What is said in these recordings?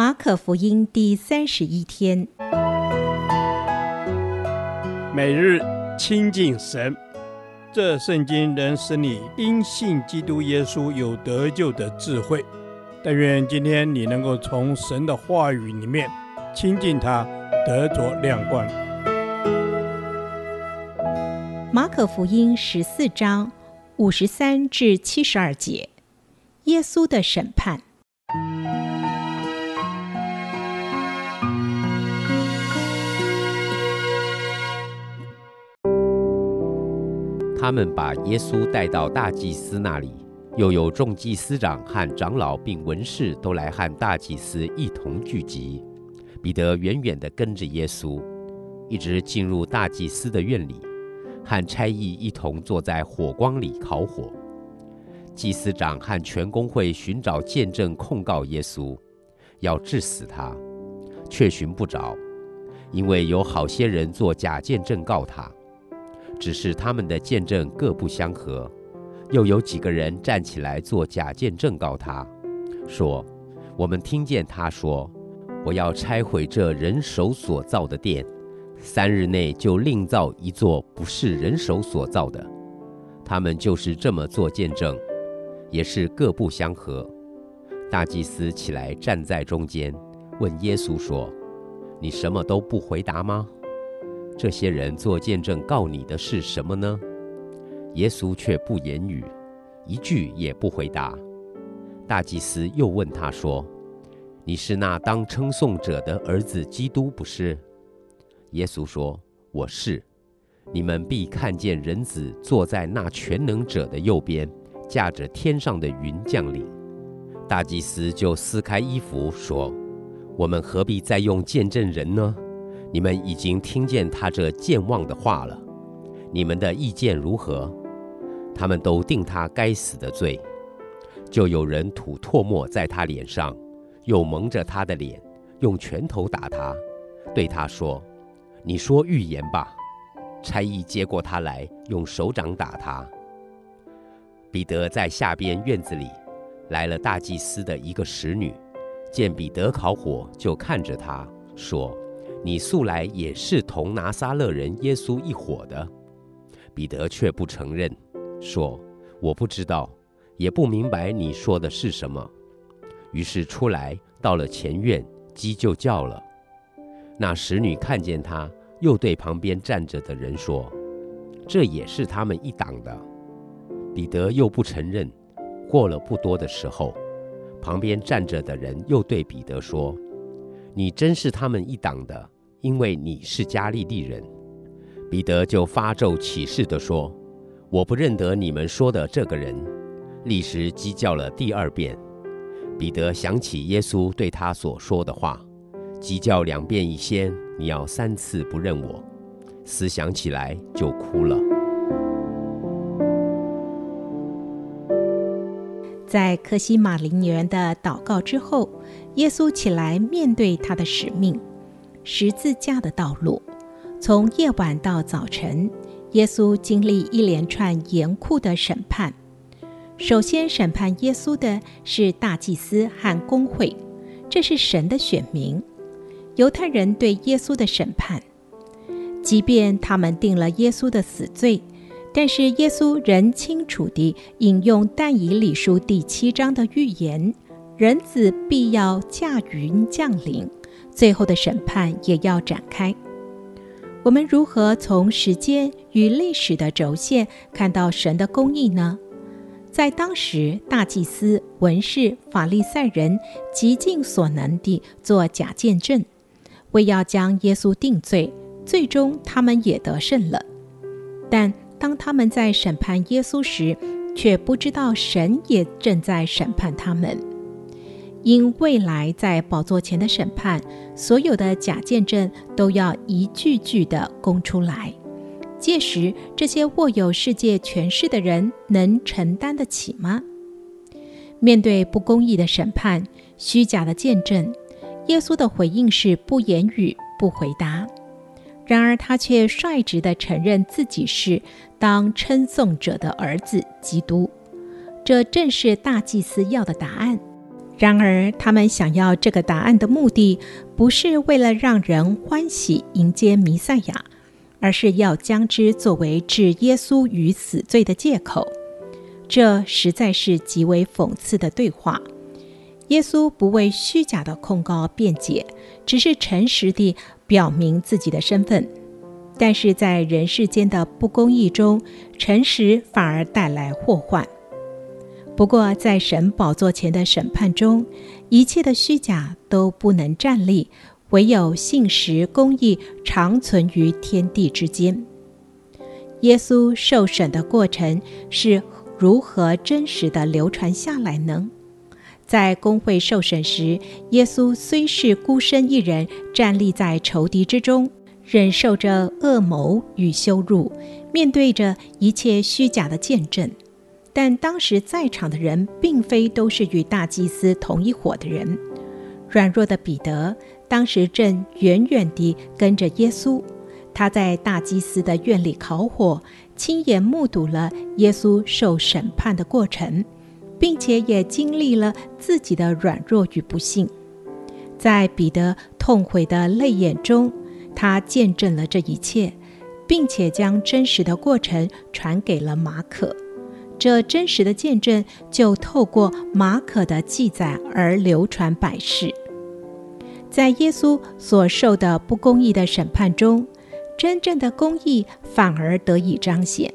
马可福音第三十一天，每日亲近神，这圣经能使你因信基督耶稣有得救的智慧。但愿今天你能够从神的话语里面亲近他，得着亮光。马可福音十四章五十三至七十二节，耶稣的审判。他们把耶稣带到大祭司那里，又有众祭司长和长老并文士都来和大祭司一同聚集。彼得远远地跟着耶稣，一直进入大祭司的院里，和差役一同坐在火光里烤火。祭司长和全公会寻找见证控告耶稣，要治死他，却寻不着，因为有好些人做假见证告他。只是他们的见证各不相合，又有几个人站起来做假见证告他，说：“我们听见他说，我要拆毁这人手所造的殿，三日内就另造一座不是人手所造的。”他们就是这么做见证，也是各不相合。大祭司起来站在中间，问耶稣说：“你什么都不回答吗？”这些人做见证告你的是什么呢？耶稣却不言语，一句也不回答。大祭司又问他说：“你是那当称颂者的儿子基督，不是？”耶稣说：“我是。你们必看见人子坐在那全能者的右边，驾着天上的云降临。”大祭司就撕开衣服说：“我们何必再用见证人呢？”你们已经听见他这健忘的话了，你们的意见如何？他们都定他该死的罪。就有人吐唾沫在他脸上，又蒙着他的脸，用拳头打他，对他说：“你说预言吧。”差役接过他来，用手掌打他。彼得在下边院子里，来了大祭司的一个使女，见彼得烤火，就看着他说。你素来也是同拿撒勒人耶稣一伙的，彼得却不承认，说：“我不知道，也不明白你说的是什么。”于是出来到了前院，鸡就叫了。那使女看见他，又对旁边站着的人说：“这也是他们一党的。”彼得又不承认。过了不多的时候，旁边站着的人又对彼得说。你真是他们一党的，因为你是加利利人。彼得就发咒起誓地说：“我不认得你们说的这个人。”立时鸡叫了第二遍。彼得想起耶稣对他所说的话：“鸡叫两遍以先，你要三次不认我。”思想起来就哭了。在克西马林园的祷告之后，耶稣起来面对他的使命——十字架的道路。从夜晚到早晨，耶稣经历一连串严酷的审判。首先审判耶稣的是大祭司和公会，这是神的选民。犹太人对耶稣的审判，即便他们定了耶稣的死罪。但是耶稣仍清楚地引用但以理书第七章的预言：人子必要驾云降临，最后的审判也要展开。我们如何从时间与历史的轴线看到神的公义呢？在当时，大祭司、文士、法利赛人极尽所能地做假见证，为要将耶稣定罪，最终他们也得胜了。但当他们在审判耶稣时，却不知道神也正在审判他们，因未来在宝座前的审判，所有的假见证都要一句句的供出来。届时，这些握有世界权势的人能承担得起吗？面对不公义的审判、虚假的见证，耶稣的回应是不言语、不回答。然而，他却率直地承认自己是当称颂者的儿子基督，这正是大祭司要的答案。然而，他们想要这个答案的目的，不是为了让人欢喜迎接弥赛亚，而是要将之作为置耶稣于死罪的借口。这实在是极为讽刺的对话。耶稣不为虚假的控告辩解，只是诚实地表明自己的身份。但是在人世间的不公义中，诚实反而带来祸患。不过，在神宝座前的审判中，一切的虚假都不能站立，唯有信实公义长存于天地之间。耶稣受审的过程是如何真实地流传下来呢？在公会受审时，耶稣虽是孤身一人站立在仇敌之中，忍受着恶谋与羞辱，面对着一切虚假的见证。但当时在场的人并非都是与大祭司同一伙的人。软弱的彼得当时正远远地跟着耶稣，他在大祭司的院里烤火，亲眼目睹了耶稣受审判的过程。并且也经历了自己的软弱与不幸，在彼得痛悔的泪眼中，他见证了这一切，并且将真实的过程传给了马可。这真实的见证就透过马可的记载而流传百世。在耶稣所受的不公义的审判中，真正的公义反而得以彰显。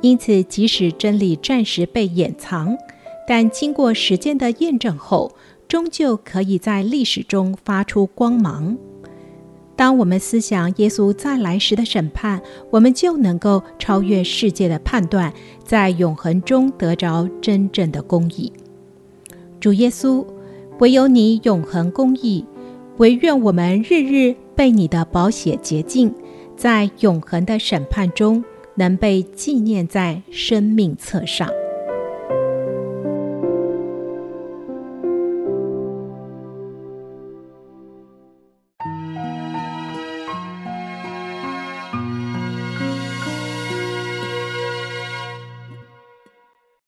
因此，即使真理暂时被掩藏，但经过时间的验证后，终究可以在历史中发出光芒。当我们思想耶稣再来时的审判，我们就能够超越世界的判断，在永恒中得着真正的公义。主耶稣，唯有你永恒公义，惟愿我们日日被你的宝血洁净，在永恒的审判中。能被纪念在生命册上。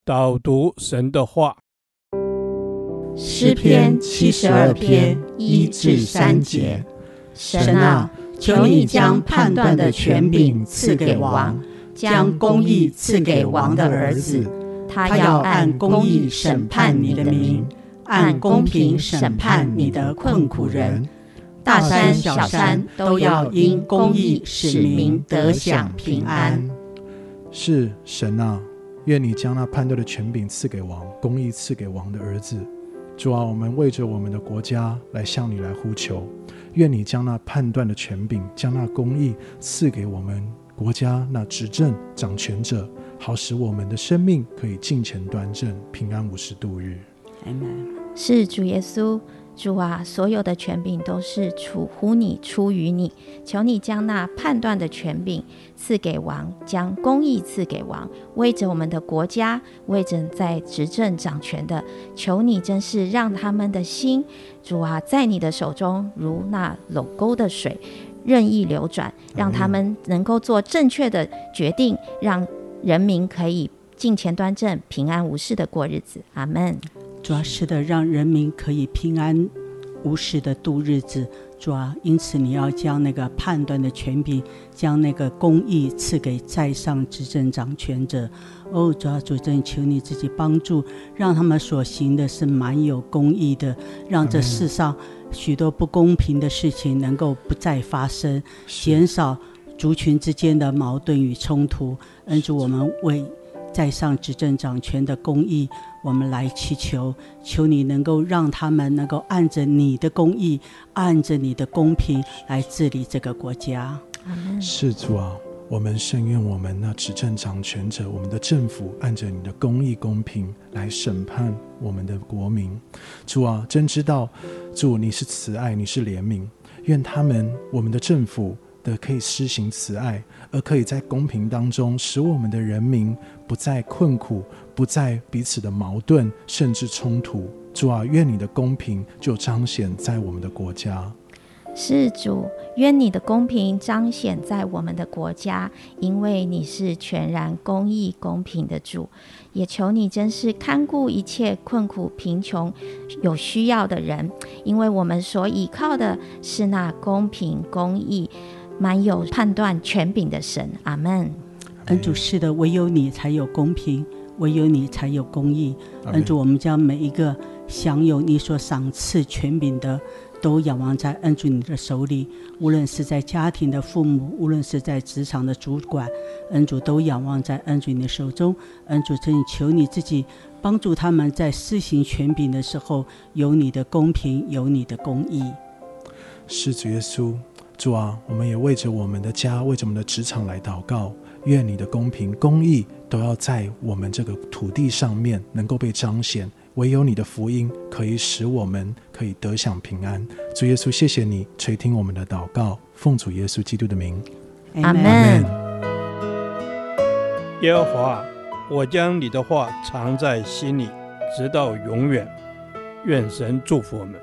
导读神的话，诗篇七十二篇一至三节。神啊，求你将判断的权柄赐给王。将公义赐给王的儿子，他要按公义审判你的民，按公平审判你的困苦人。大山小山都要因公义使民得享平安。是神啊，愿你将那判断的权柄赐给王，公义赐给王的儿子。主啊，我们为着我们的国家来向你来呼求，愿你将那判断的权柄，将那公义赐给我们。国家那执政掌权者，好使我们的生命可以进前端正、平安无事度日。Amen。是主耶稣，主啊，所有的权柄都是出乎你、出于你。求你将那判断的权柄赐给王，将公义赐给王，为着我们的国家，为着在执政掌权的，求你真是让他们的心，主啊，在你的手中如那垄沟的水。任意流转，让他们能够做正确的决定，让人民可以进前端正、平安无事的过日子。阿门。主要是的，让人民可以平安无事的度日子。主啊，因此你要将那个判断的权柄，将那个公义赐给在上执政掌权者。哦，主啊，主真求你自己帮助，让他们所行的是蛮有公义的，让这世上许多不公平的事情能够不再发生，减少族群之间的矛盾与冲突。恩主，我们为在上执政掌权的公义。我们来祈求，求你能够让他们能够按着你的公义，按着你的公平来治理这个国家。是主啊，我们甚愿我们那执政掌权者，我们的政府按着你的公义公平来审判我们的国民。主啊，真知道主你是慈爱，你是怜悯，愿他们我们的政府的可以施行慈爱，而可以在公平当中使我们的人民不再困苦。不再彼此的矛盾，甚至冲突。主啊，愿你的公平就彰显在我们的国家。是主，愿你的公平彰显在我们的国家，因为你是全然公义公平的主。也求你真是看顾一切困苦贫穷有需要的人，因为我们所依靠的是那公平公义、满有判断权柄的神。阿门。恩主，是的，唯有你才有公平，唯有你才有公义。恩主，我们将每一个享有你所赏赐权柄的。都仰望在恩主你的手里，无论是在家庭的父母，无论是在职场的主管，恩主都仰望在恩主你的手中。恩主，真求你自己帮助他们在施行权柄的时候，有你的公平，有你的公义。是主耶稣，主啊，我们也为着我们的家，为着我们的职场来祷告，愿你的公平、公义都要在我们这个土地上面能够被彰显。唯有你的福音可以使我们可以得享平安。主耶稣，谢谢你垂听我们的祷告，奉主耶稣基督的名，阿门。耶和华，我将你的话藏在心里，直到永远。愿神祝福我们。